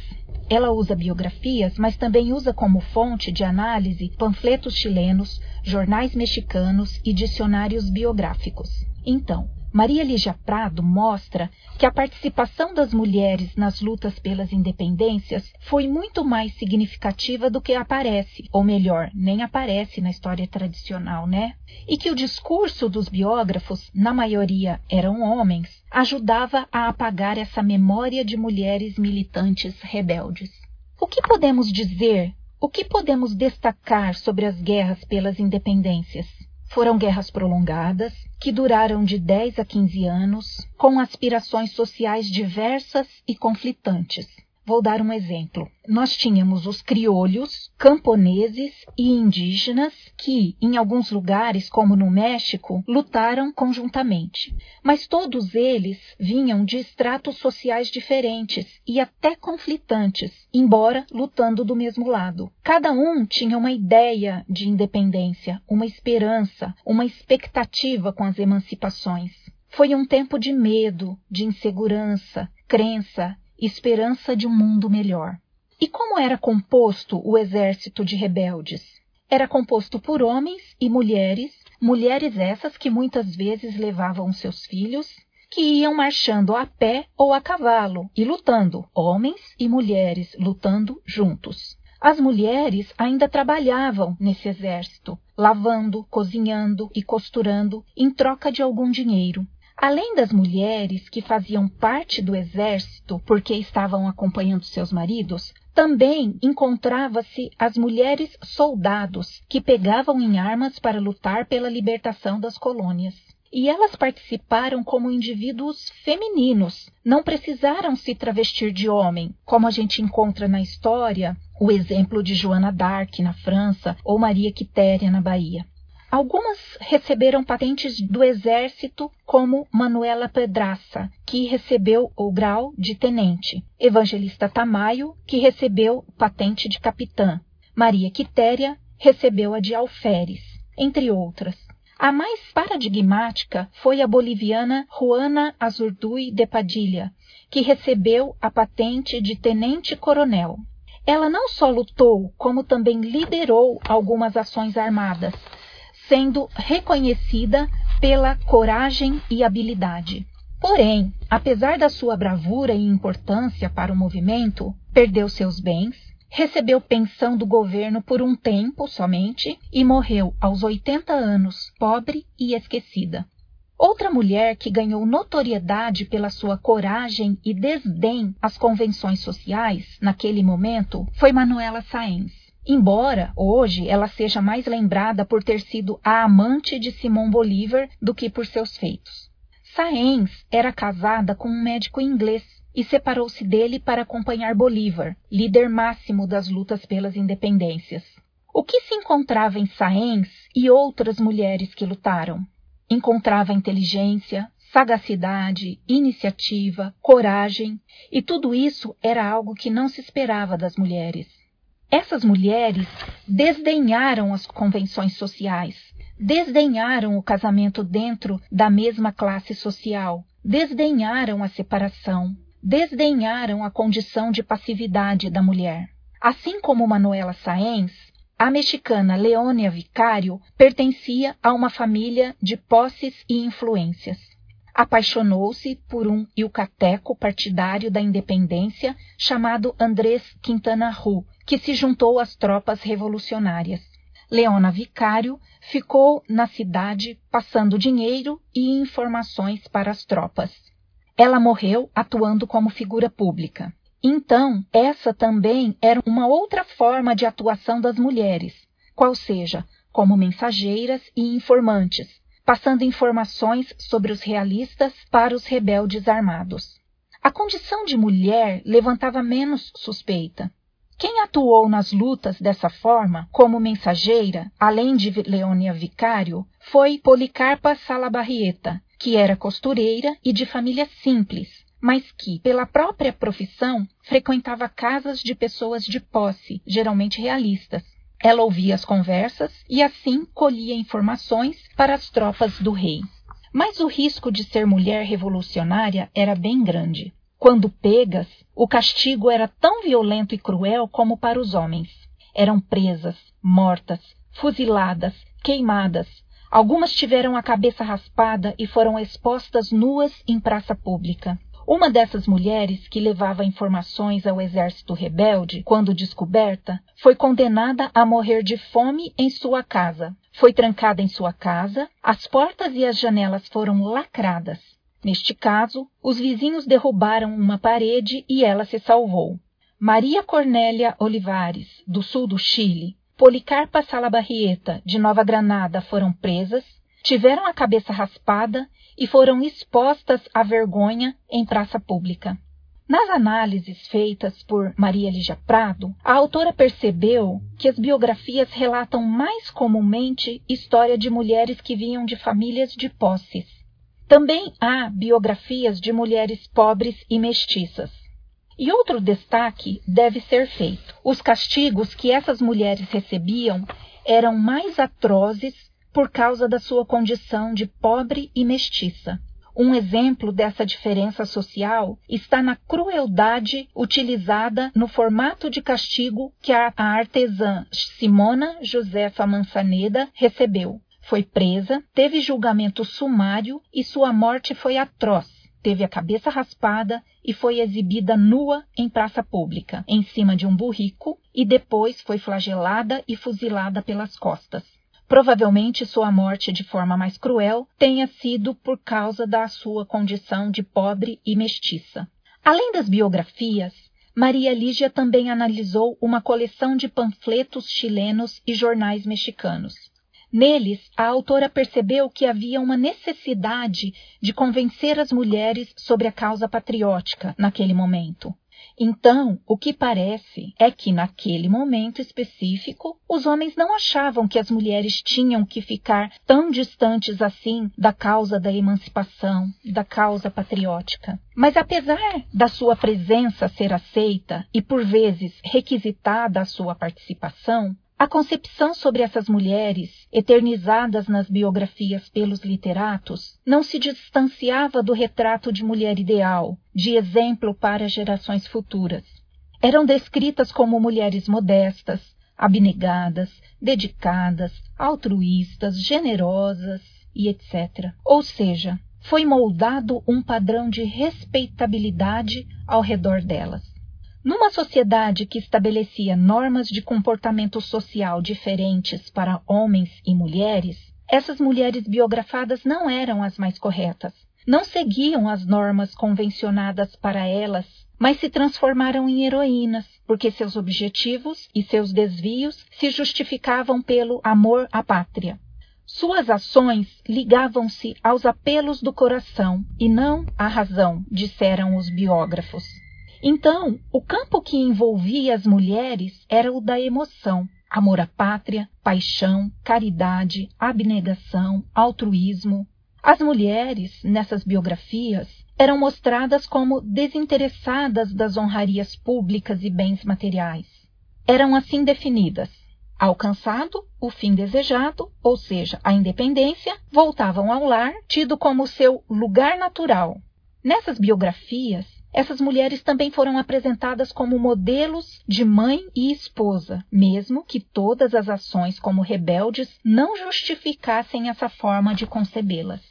ela usa biografias, mas também usa como fonte de análise panfletos chilenos, jornais mexicanos e dicionários biográficos. Então, Maria Lígia Prado mostra que a participação das mulheres nas lutas pelas independências foi muito mais significativa do que aparece, ou melhor, nem aparece na história tradicional, né? E que o discurso dos biógrafos, na maioria eram homens, ajudava a apagar essa memória de mulheres militantes rebeldes. O que podemos dizer, o que podemos destacar sobre as guerras pelas independências? Foram guerras prolongadas, que duraram de 10 a 15 anos, com aspirações sociais diversas e conflitantes. Vou dar um exemplo. Nós tínhamos os criolhos, camponeses e indígenas que, em alguns lugares, como no México, lutaram conjuntamente. Mas todos eles vinham de estratos sociais diferentes e até conflitantes, embora lutando do mesmo lado. Cada um tinha uma ideia de independência, uma esperança, uma expectativa com as emancipações. Foi um tempo de medo, de insegurança, crença esperança de um mundo melhor. E como era composto o exército de rebeldes? Era composto por homens e mulheres, mulheres essas que muitas vezes levavam seus filhos, que iam marchando a pé ou a cavalo e lutando, homens e mulheres lutando juntos. As mulheres ainda trabalhavam nesse exército, lavando, cozinhando e costurando em troca de algum dinheiro. Além das mulheres que faziam parte do exército porque estavam acompanhando seus maridos, também encontrava-se as mulheres soldados que pegavam em armas para lutar pela libertação das colônias. E elas participaram como indivíduos femininos, não precisaram se travestir de homem, como a gente encontra na história o exemplo de Joana d'Arc na França ou Maria Quitéria na Bahia. Algumas receberam patentes do exército, como Manuela Pedraça, que recebeu o grau de tenente, Evangelista Tamayo, que recebeu patente de capitã, Maria Quitéria recebeu a de alferes, entre outras. A mais paradigmática foi a boliviana Juana Azurduy de Padilha, que recebeu a patente de tenente-coronel. Ela não só lutou, como também liderou algumas ações armadas, sendo reconhecida pela coragem e habilidade. Porém, apesar da sua bravura e importância para o movimento, perdeu seus bens, recebeu pensão do governo por um tempo somente e morreu aos 80 anos, pobre e esquecida. Outra mulher que ganhou notoriedade pela sua coragem e desdém às convenções sociais naquele momento foi Manuela Sáenz. Embora hoje ela seja mais lembrada por ter sido a amante de Simão Bolívar do que por seus feitos. Sáenz era casada com um médico inglês e separou-se dele para acompanhar Bolívar, líder máximo das lutas pelas independências. O que se encontrava em Sáenz e outras mulheres que lutaram? Encontrava inteligência, sagacidade, iniciativa, coragem, e tudo isso era algo que não se esperava das mulheres. Essas mulheres desdenharam as convenções sociais, desdenharam o casamento dentro da mesma classe social, desdenharam a separação, desdenharam a condição de passividade da mulher. Assim como Manuela Sáenz, a mexicana Leônia Vicário pertencia a uma família de posses e influências. Apaixonou-se por um yucateco partidário da independência chamado Andrés Quintana Roo, que se juntou às tropas revolucionárias. Leona Vicário ficou na cidade passando dinheiro e informações para as tropas. Ela morreu atuando como figura pública. Então, essa também era uma outra forma de atuação das mulheres, qual seja, como mensageiras e informantes, passando informações sobre os realistas para os rebeldes armados. A condição de mulher levantava menos suspeita. Quem atuou nas lutas dessa forma, como mensageira, além de Leônia Vicário, foi Policarpa Salabarrieta, que era costureira e de família simples, mas que, pela própria profissão, frequentava casas de pessoas de posse, geralmente realistas. Ela ouvia as conversas e assim colhia informações para as tropas do rei. Mas o risco de ser mulher revolucionária era bem grande. Quando pegas, o castigo era tão violento e cruel como para os homens. Eram presas, mortas, fuziladas, queimadas. Algumas tiveram a cabeça raspada e foram expostas nuas em praça pública. Uma dessas mulheres, que levava informações ao exército rebelde, quando descoberta, foi condenada a morrer de fome em sua casa. Foi trancada em sua casa, as portas e as janelas foram lacradas. Neste caso, os vizinhos derrubaram uma parede e ela se salvou. Maria Cornélia Olivares, do sul do Chile, Policarpa Salabarrieta, de Nova Granada, foram presas, tiveram a cabeça raspada e foram expostas à vergonha em praça pública. Nas análises feitas por Maria Lígia Prado, a autora percebeu que as biografias relatam mais comumente história de mulheres que vinham de famílias de posses também há biografias de mulheres pobres e mestiças. E outro destaque deve ser feito: os castigos que essas mulheres recebiam eram mais atrozes por causa da sua condição de pobre e mestiça. Um exemplo dessa diferença social está na crueldade utilizada no formato de castigo que a artesã Simona Josefa Mansaneda recebeu. Foi presa, teve julgamento sumário e sua morte foi atroz. Teve a cabeça raspada e foi exibida nua em praça pública, em cima de um burrico, e depois foi flagelada e fuzilada pelas costas. Provavelmente sua morte de forma mais cruel tenha sido por causa da sua condição de pobre e mestiça. Além das biografias, Maria Lígia também analisou uma coleção de panfletos chilenos e jornais mexicanos. Neles, a autora percebeu que havia uma necessidade de convencer as mulheres sobre a causa patriótica naquele momento. Então, o que parece é que naquele momento específico, os homens não achavam que as mulheres tinham que ficar tão distantes assim da causa da emancipação, da causa patriótica. Mas apesar da sua presença ser aceita e por vezes requisitada a sua participação, a concepção sobre essas mulheres, eternizadas nas biografias pelos literatos, não se distanciava do retrato de mulher ideal, de exemplo para gerações futuras. Eram descritas como mulheres modestas, abnegadas, dedicadas, altruístas, generosas e etc. Ou seja, foi moldado um padrão de respeitabilidade ao redor delas. Numa sociedade que estabelecia normas de comportamento social diferentes para homens e mulheres, essas mulheres biografadas não eram as mais corretas. Não seguiam as normas convencionadas para elas, mas se transformaram em heroínas, porque seus objetivos e seus desvios se justificavam pelo amor à pátria. Suas ações ligavam-se aos apelos do coração e não à razão, disseram os biógrafos. Então, o campo que envolvia as mulheres era o da emoção, amor à pátria, paixão, caridade, abnegação, altruísmo. As mulheres, nessas biografias, eram mostradas como desinteressadas das honrarias públicas e bens materiais. Eram assim definidas: alcançado o fim desejado, ou seja, a independência, voltavam ao lar, tido como seu lugar natural. Nessas biografias, essas mulheres também foram apresentadas como modelos de mãe e esposa, mesmo que todas as ações como rebeldes não justificassem essa forma de concebê-las.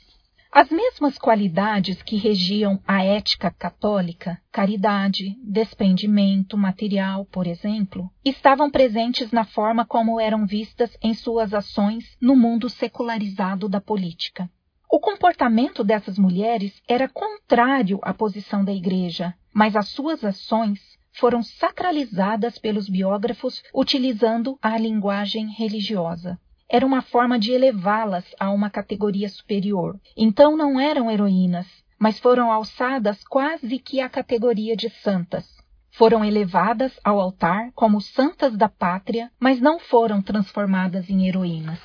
As mesmas qualidades que regiam a ética católica, caridade, despendimento material, por exemplo, estavam presentes na forma como eram vistas em suas ações no mundo secularizado da política. O comportamento dessas mulheres era contrário à posição da Igreja, mas as suas ações foram sacralizadas pelos biógrafos utilizando a linguagem religiosa. Era uma forma de elevá-las a uma categoria superior. Então não eram heroínas, mas foram alçadas quase que à categoria de santas. Foram elevadas ao altar como santas da pátria, mas não foram transformadas em heroínas.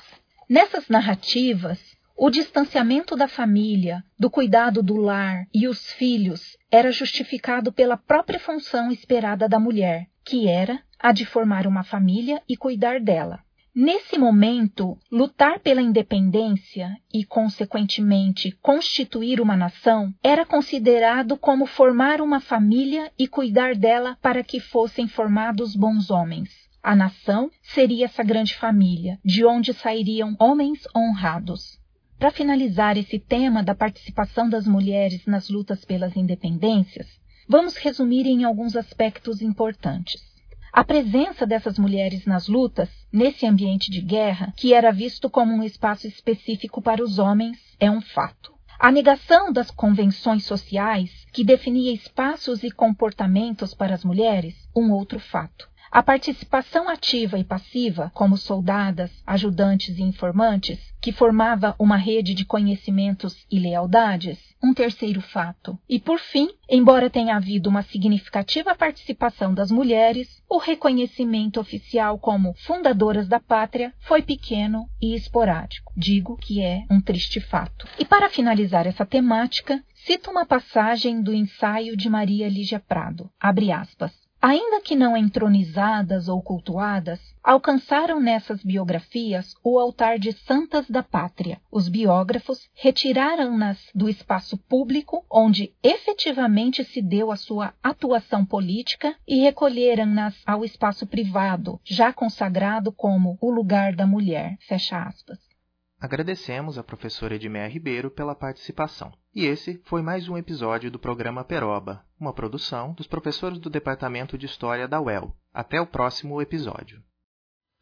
Nessas narrativas, o distanciamento da família, do cuidado do lar e os filhos era justificado pela própria função esperada da mulher, que era a de formar uma família e cuidar dela. Nesse momento, lutar pela independência e, consequentemente, constituir uma nação era considerado como formar uma família e cuidar dela para que fossem formados bons homens. A nação seria essa grande família, de onde sairiam homens honrados. Para finalizar esse tema da participação das mulheres nas lutas pelas independências, vamos resumir em alguns aspectos importantes. A presença dessas mulheres nas lutas, nesse ambiente de guerra, que era visto como um espaço específico para os homens, é um fato. A negação das convenções sociais, que definia espaços e comportamentos para as mulheres, um outro fato. A participação ativa e passiva, como soldadas, ajudantes e informantes, que formava uma rede de conhecimentos e lealdades, um terceiro fato. E por fim, embora tenha havido uma significativa participação das mulheres, o reconhecimento oficial como fundadoras da pátria foi pequeno e esporádico. Digo que é um triste fato. E para finalizar essa temática, cito uma passagem do ensaio de Maria Lígia Prado. Abre aspas ainda que não entronizadas ou cultuadas, alcançaram nessas biografias o altar de santas da pátria. Os biógrafos retiraram-nas do espaço público, onde efetivamente se deu a sua atuação política, e recolheram-nas ao espaço privado, já consagrado como o lugar da mulher. Fecha aspas. Agradecemos a professora Edmé Ribeiro pela participação. E esse foi mais um episódio do programa Peroba, uma produção dos professores do Departamento de História da UEL. Até o próximo episódio.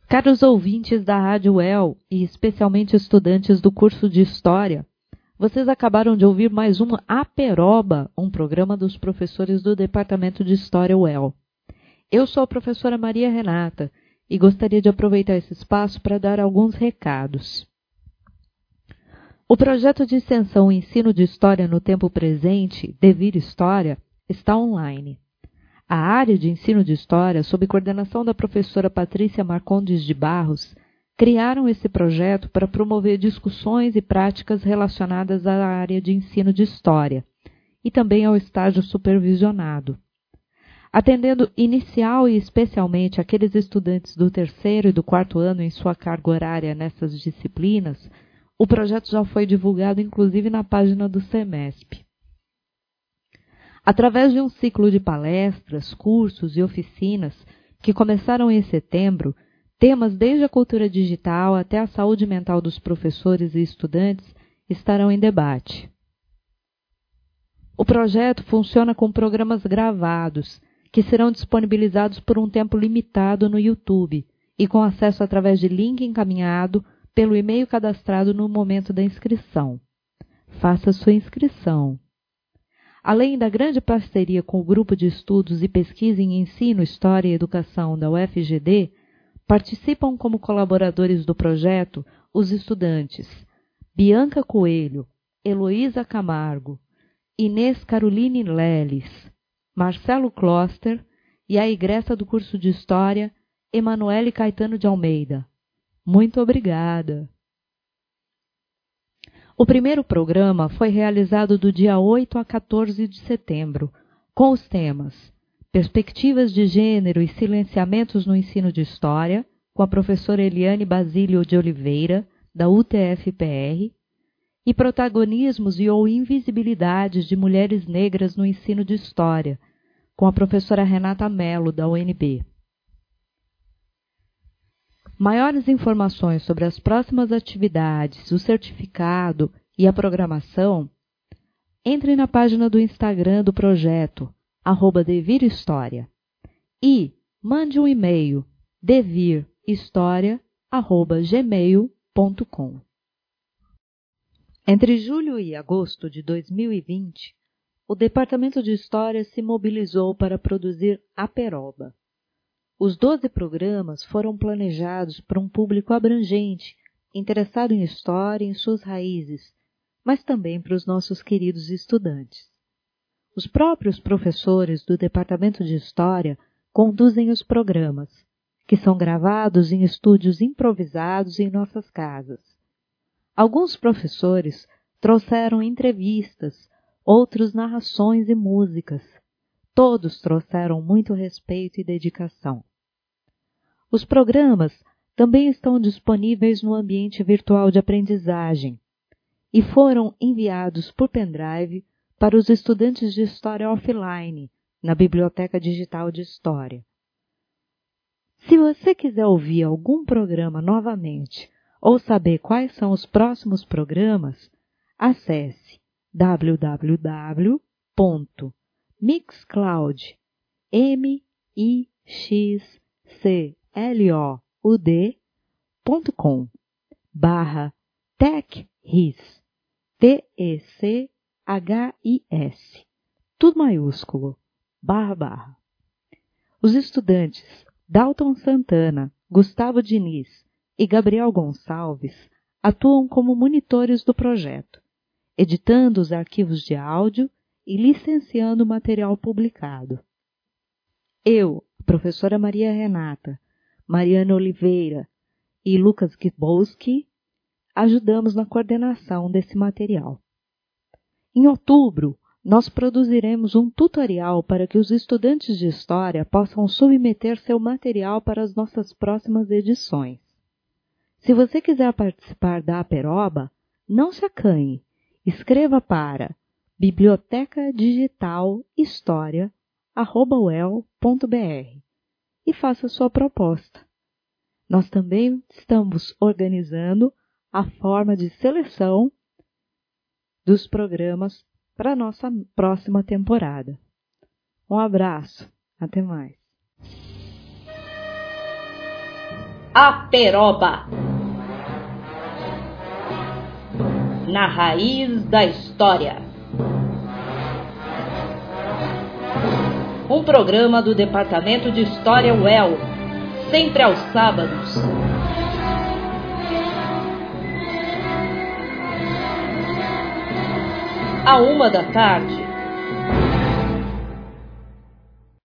Caros ouvintes da Rádio UEL e especialmente estudantes do curso de História, vocês acabaram de ouvir mais um Aperoba, um programa dos professores do Departamento de História UEL. Eu sou a professora Maria Renata e gostaria de aproveitar esse espaço para dar alguns recados. O projeto de extensão Ensino de História no Tempo Presente, Devir História, está online. A área de ensino de história, sob coordenação da professora Patrícia Marcondes de Barros, criaram esse projeto para promover discussões e práticas relacionadas à área de ensino de história e também ao estágio supervisionado. Atendendo inicial e especialmente aqueles estudantes do terceiro e do quarto ano em sua carga horária nessas disciplinas, o projeto já foi divulgado inclusive na página do SEMESP. Através de um ciclo de palestras, cursos e oficinas que começaram em setembro, temas desde a cultura digital até a saúde mental dos professores e estudantes estarão em debate. O projeto funciona com programas gravados, que serão disponibilizados por um tempo limitado no YouTube e com acesso através de link encaminhado pelo e-mail cadastrado no momento da inscrição. Faça sua inscrição. Além da grande parceria com o Grupo de Estudos e Pesquisa em Ensino, História e Educação da UFGD, participam como colaboradores do projeto os estudantes Bianca Coelho, Heloísa Camargo, Inês Caroline Leles, Marcelo Kloster e a egressa do curso de História, Emanuele Caetano de Almeida. Muito obrigada! O primeiro programa foi realizado do dia 8 a 14 de setembro, com os temas Perspectivas de Gênero e Silenciamentos no Ensino de História, com a professora Eliane Basílio de Oliveira, da UTF-PR, e protagonismos e ou invisibilidades de mulheres negras no ensino de história, com a professora Renata Mello, da UNB. Maiores informações sobre as próximas atividades, o certificado e a programação, entre na página do Instagram do projeto, arroba Devir História, e mande um e-mail devirhistoria.gmail.com. Entre julho e agosto de 2020, o Departamento de História se mobilizou para produzir a Peroba. Os doze programas foram planejados para um público abrangente, interessado em história e em suas raízes, mas também para os nossos queridos estudantes. Os próprios professores do Departamento de História conduzem os programas, que são gravados em estúdios improvisados em nossas casas. Alguns professores trouxeram entrevistas, outros narrações e músicas. Todos trouxeram muito respeito e dedicação. Os programas também estão disponíveis no ambiente virtual de aprendizagem e foram enviados por pendrive para os estudantes de História offline na Biblioteca Digital de História. Se você quiser ouvir algum programa novamente ou saber quais são os próximos programas, acesse www.mixcloud.com barra techhis T-E-C-H-I-S tudo maiúsculo. Barra barra. Os estudantes Dalton Santana, Gustavo Diniz e Gabriel Gonçalves atuam como monitores do projeto, editando os arquivos de áudio e licenciando o material publicado. Eu, a professora Maria Renata, Mariana Oliveira e Lucas Kibowski ajudamos na coordenação desse material. Em outubro, nós produziremos um tutorial para que os estudantes de História possam submeter seu material para as nossas próximas edições. Se você quiser participar da Aperoba, não se acanhe. Escreva para Biblioteca Digital e faça sua proposta. Nós também estamos organizando a forma de seleção dos programas para nossa próxima temporada. Um abraço, até mais. A Peroba Na raiz da história. Um programa do Departamento de História UEL, sempre aos sábados. a uma da tarde.